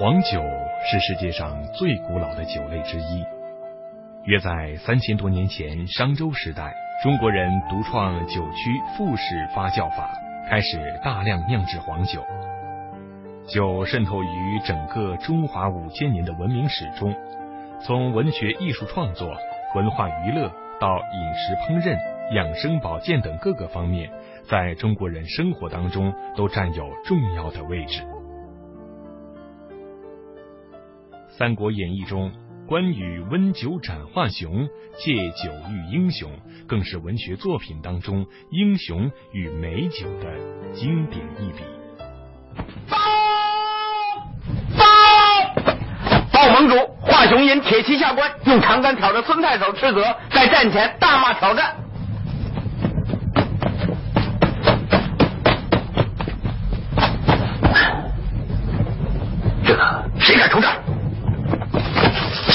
黄酒是世界上最古老的酒类之一。约在三千多年前，商周时代，中国人独创酒曲复式发酵法，开始大量酿制黄酒。酒渗透于整个中华五千年的文明史中，从文学艺术创作、文化娱乐到饮食烹饪、养生保健等各个方面，在中国人生活当中都占有重要的位置。《三国演义》中关羽温酒斩华雄、借酒喻英雄，更是文学作品当中英雄与美酒的经典一笔报。盟主华雄因铁骑下关，用长杆挑着孙太守斥责，在战前大骂挑战。这个谁敢出战？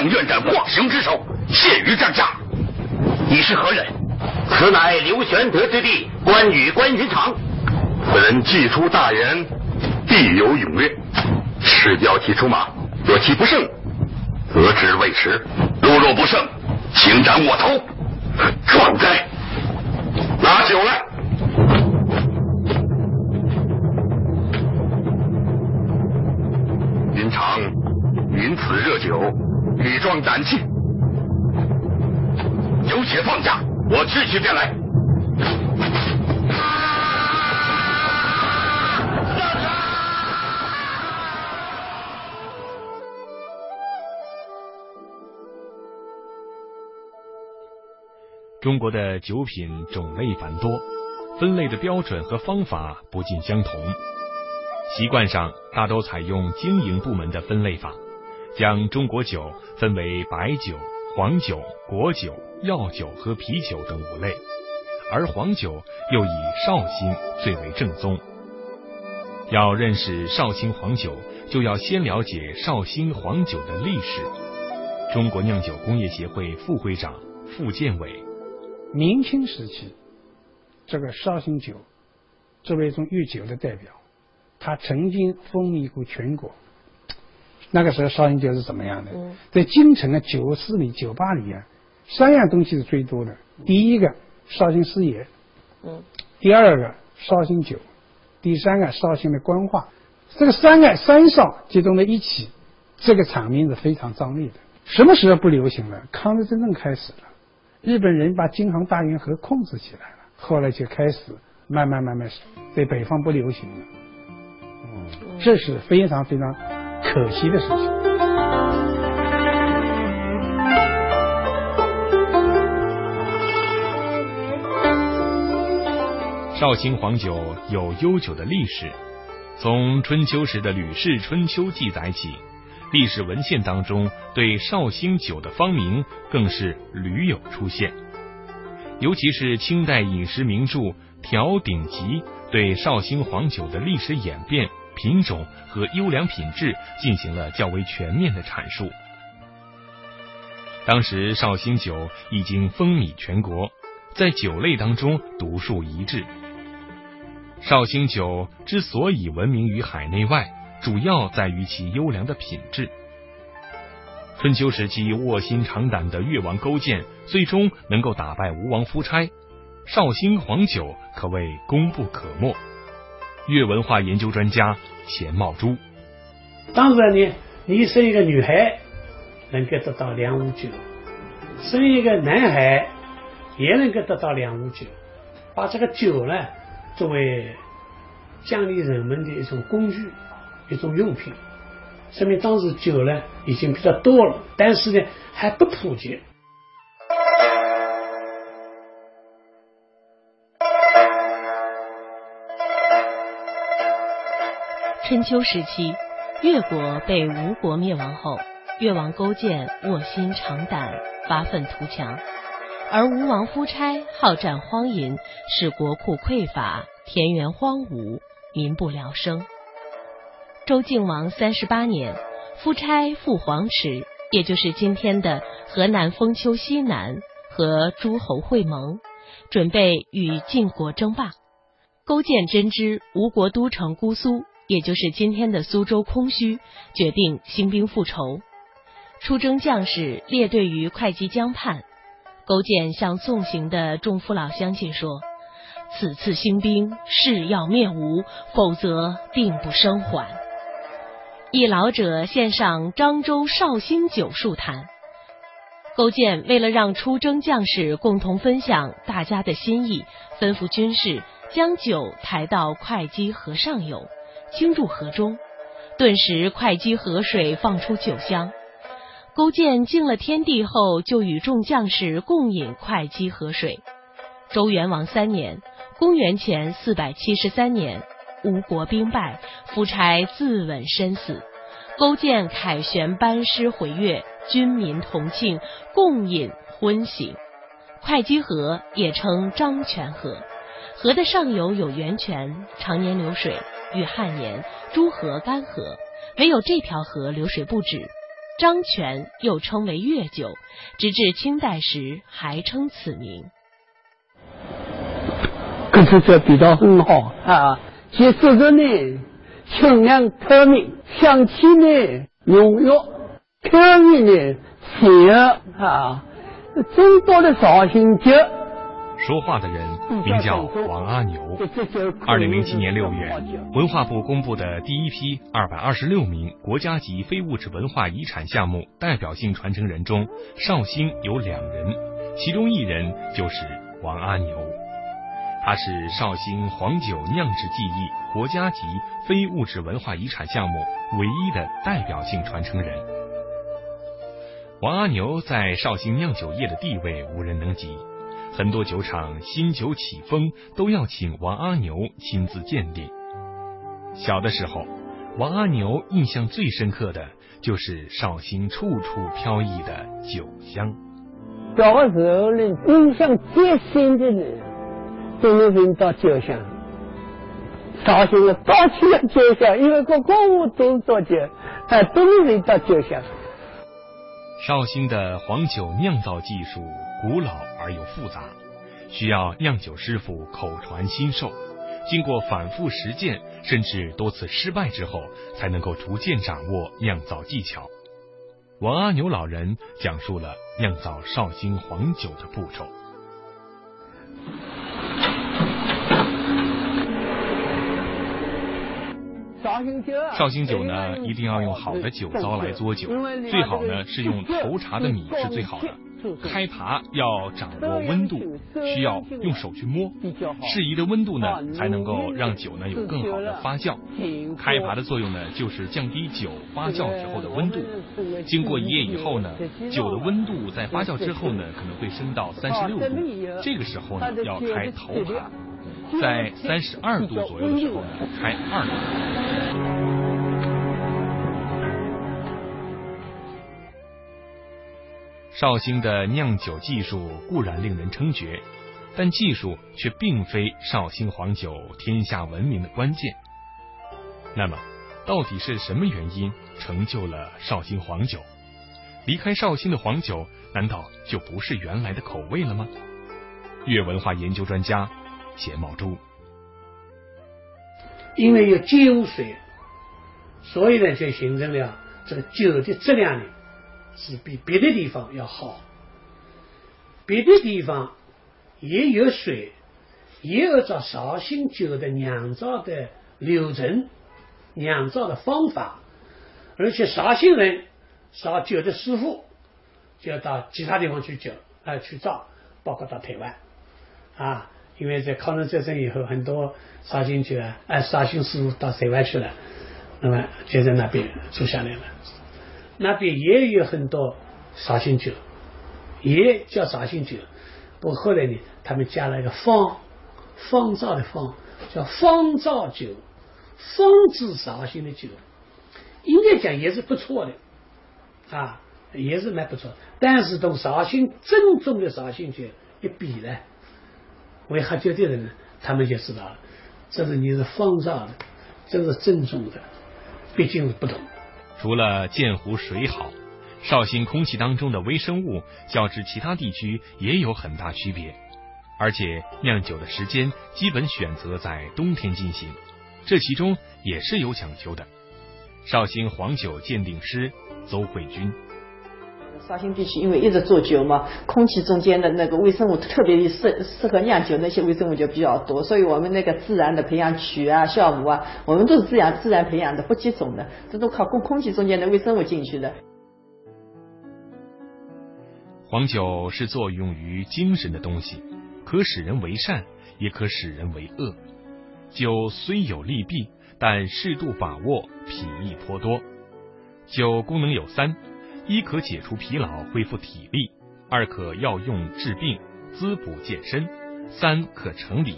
请院长莫行之手，献于战下。你是何人？此乃刘玄德之弟关羽关云长，此人既出大言，必有勇略。赤标题出马，若其不胜，得之未迟。如若不胜，请斩我头。壮哉！拿酒来。云长，饮此热酒，以壮胆气。酒且放下，我去去便来。中国的酒品种类繁多，分类的标准和方法不尽相同。习惯上，大都采用经营部门的分类法，将中国酒分为白酒、黄酒、果酒、药酒和啤酒等五类，而黄酒又以绍兴最为正宗。要认识绍兴黄酒，就要先了解绍兴黄酒的历史。中国酿酒工业协会副会长傅建伟。明清时期，这个绍兴酒作为一种御酒的代表，它曾经风靡过全国。那个时候绍兴酒是怎么样的？在京城的酒肆里、酒吧里啊，三样东西是最多的。第一个绍兴师爷，嗯，第二个绍兴酒，第三个绍兴的官话。这个三个三少集中在一起，这个场面是非常张力的。什么时候不流行了？抗日战争开始了。日本人把京杭大运河控制起来了，后来就开始慢慢慢慢在北方不流行了，这是非常非常可惜的事情。绍兴黄酒有悠久的历史，从春秋时的《吕氏春秋》记载起。历史文献当中对绍兴酒的芳名更是屡有出现，尤其是清代饮食名著《调鼎集》对绍兴黄酒的历史演变、品种和优良品质进行了较为全面的阐述。当时绍兴酒已经风靡全国，在酒类当中独树一帜。绍兴酒之所以闻名于海内外。主要在于其优良的品质。春秋时期卧薪尝胆的越王勾践，最终能够打败吴王夫差，绍兴黄酒可谓功不可没。越文化研究专家钱茂珠，当然呢，你生一个女孩能够得到两五酒，生一个男孩也能够得到两五酒，把这个酒呢作为奖励人们的一种工具。一种用品，说明当时酒呢已经比较多了，但是呢还不普及。春秋时期，越国被吴国灭亡后，越王勾践卧薪尝胆，发愤图强，而吴王夫差好战荒淫，使国库匮乏，田园荒芜，民不聊生。周敬王三十八年，夫差赴黄池，也就是今天的河南封丘西南，和诸侯会盟，准备与晋国争霸。勾践真知吴国都城姑苏，也就是今天的苏州空虚，决定兴兵复仇。出征将士列队于会稽江畔，勾践向送行的众父老乡亲说：“此次兴兵誓要灭吴，否则定不生还。”一老者献上漳州绍兴酒数坛，勾践为了让出征将士共同分享大家的心意，吩咐军士将酒抬到会稽河上游，倾注河中，顿时会稽河水放出酒香。勾践敬了天地后，就与众将士共饮会稽河水。周元王三年（公元前四百七十三年）。吴国兵败，夫差自刎身死。勾践凯旋班师回越，军民同庆，共饮昏醒。会稽河也称漳泉河，河的上游有源泉，常年流水，与汉年诸河干涸，唯有这条河流水不止。漳泉又称为越酒，直至清代时还称此名。可是这比较很好啊。其色泽呢，清凉透明，香气呢浓郁，口味呢鲜啊，众多的绍兴酒。说话的人名叫王阿牛。二零零七年六月，文化部公布的第一批二百二十六名国家级非物质文化遗产项目代表性传承人中，绍兴有两人，其中一人就是王阿牛。他是绍兴黄酒酿制技艺国家级非物质文化遗产项目唯一的代表性传承人。王阿牛在绍兴酿酒业的地位无人能及，很多酒厂新酒起风都要请王阿牛亲自鉴定。小的时候，王阿牛印象最深刻的就是绍兴处处飘逸的酒香。小的时候呢，印象最深的呢。都能闻到酒香，绍兴的到处的酒香，因为各公务都做酒，哎，都能闻到酒香。绍兴的黄酒酿造技术古老而又复杂，需要酿酒师傅口传心授，经过反复实践，甚至多次失败之后，才能够逐渐掌握酿造技巧。王阿牛老人讲述了酿造绍兴黄酒的步骤。绍兴酒呢，一定要用好的酒糟来做酒，最好呢是用头茬的米是最好的。开耙要掌握温度，需要用手去摸，适宜的温度呢，才能够让酒呢有更好的发酵。开耙的作用呢，就是降低酒发酵时候的温度。经过一夜以后呢，酒的温度在发酵之后呢，可能会升到三十六度，这个时候呢，要开头耙。在三十二度左右的时候呢，开二绍兴的酿酒技术固然令人称绝，但技术却并非绍兴黄酒天下闻名的关键。那么，到底是什么原因成就了绍兴黄酒？离开绍兴的黄酒，难道就不是原来的口味了吗？粤文化研究专家。钱茂珠，因为有酒水，所以呢就形成了这个酒的质量呢是比别的地方要好。别的地方也有水，也有着绍兴酒的酿造的流程、酿造的方法，而且绍兴人烧酒的师傅就要到其他地方去酒啊去造，包括到台湾啊。因为在抗日战争以后，很多绍兴酒啊，哎，绍兴师傅到台湾去了，那么就在那边住下来了。那边也有很多绍兴酒，也叫绍兴酒。不过后来呢，他们加了一个方，方造的方，叫方造酒，方制绍兴的酒。应该讲也是不错的，啊，也是蛮不错。但是同绍兴正宗的绍兴酒一比呢，会喝酒的人呢，他们就知道了，这是你是方丈的，这是正宗的，毕竟是不同。除了鉴湖水好，绍兴空气当中的微生物较之其他地区也有很大区别，而且酿酒的时间基本选择在冬天进行，这其中也是有讲究的。绍兴黄酒鉴定师邹慧君。绍兴地区因为一直做酒嘛，空气中间的那个微生物特别适适合酿酒，那些微生物就比较多，所以我们那个自然的培养曲啊、酵母啊，我们都是自然自然培养的，不接种的，这都靠空空气中间的微生物进去的。黄酒是作用于精神的东西，可使人为善，也可使人为恶。酒虽有利弊，但适度把握，品益颇多。酒功能有三。一可解除疲劳，恢复体力；二可药用治病，滋补健身；三可成礼。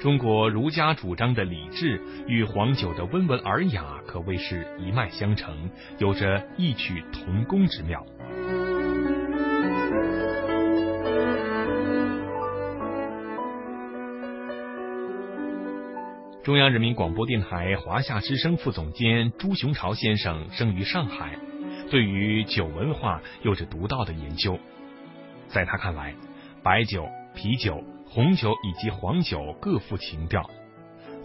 中国儒家主张的礼制与黄酒的温文尔雅可谓是一脉相承，有着异曲同工之妙。中央人民广播电台华夏之声副总监朱雄朝先生生于上海。对于酒文化有着独到的研究，在他看来，白酒、啤酒、红酒以及黄酒各富情调。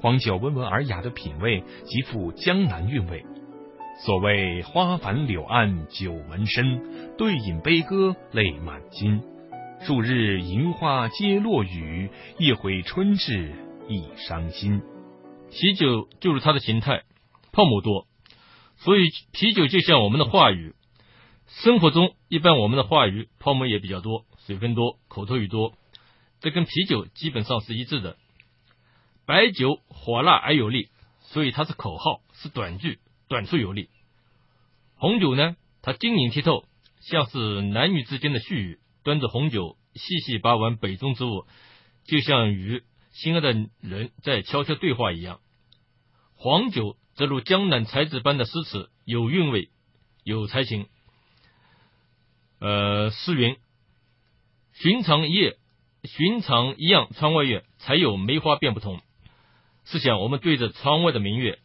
黄酒温文尔雅的品味，极富江南韵味。所谓花繁柳暗酒门深，对饮悲歌泪满襟。数日银花皆落雨，一回春至亦伤心。啤酒就是它的形态，泡沫多。所以啤酒就像我们的话语，生活中一般我们的话语泡沫也比较多，水分多，口头语多，这跟啤酒基本上是一致的。白酒火辣而有力，所以它是口号，是短句，短促有力。红酒呢，它晶莹剔透，像是男女之间的絮语，端着红酒细细把玩杯中之物，就像与心爱的人在悄悄对话一样。黄酒。则如江南才子般的诗词，有韵味，有才情。呃，诗云：“寻常一夜，寻常一样窗外月，才有梅花便不同。”试想，我们对着窗外的明月，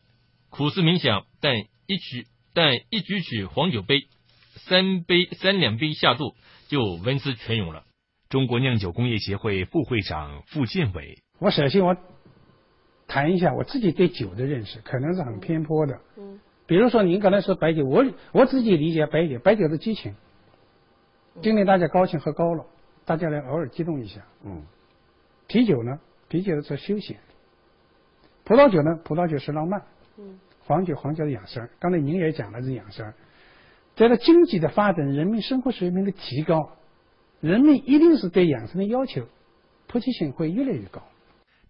苦思冥想，但一曲但一举起黄酒杯，三杯三两杯下肚，就文思泉涌了。中国酿酒工业协会副会长傅建伟，我首先我。谈一下我自己对酒的认识，可能是很偏颇的。嗯，比如说您刚才说白酒，我我自己理解白酒，白酒的激情，今天大家高兴喝高了，大家来偶尔激动一下。嗯，啤酒呢，啤酒是休闲；葡萄酒呢，葡萄酒是浪漫。嗯，黄酒，黄酒是养生。刚才您也讲了是养生，在这经济的发展，人民生活水平的提高，人民一定是对养生的要求，普及性会越来越高。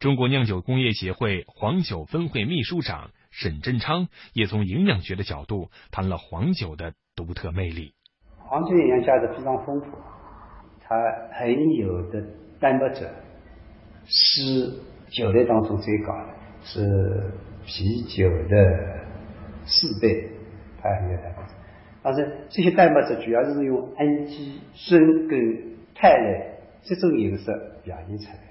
中国酿酒工业协会黄酒分会秘书长沈振昌也从营养学的角度谈了黄酒的独特魅力。黄酒营养价值非常丰富，它含有的蛋白质是酒类当中最高的，是啤酒的四倍，它含有蛋白质。但是这些蛋白质主要是用氨基酸跟肽类这种形式表现出来。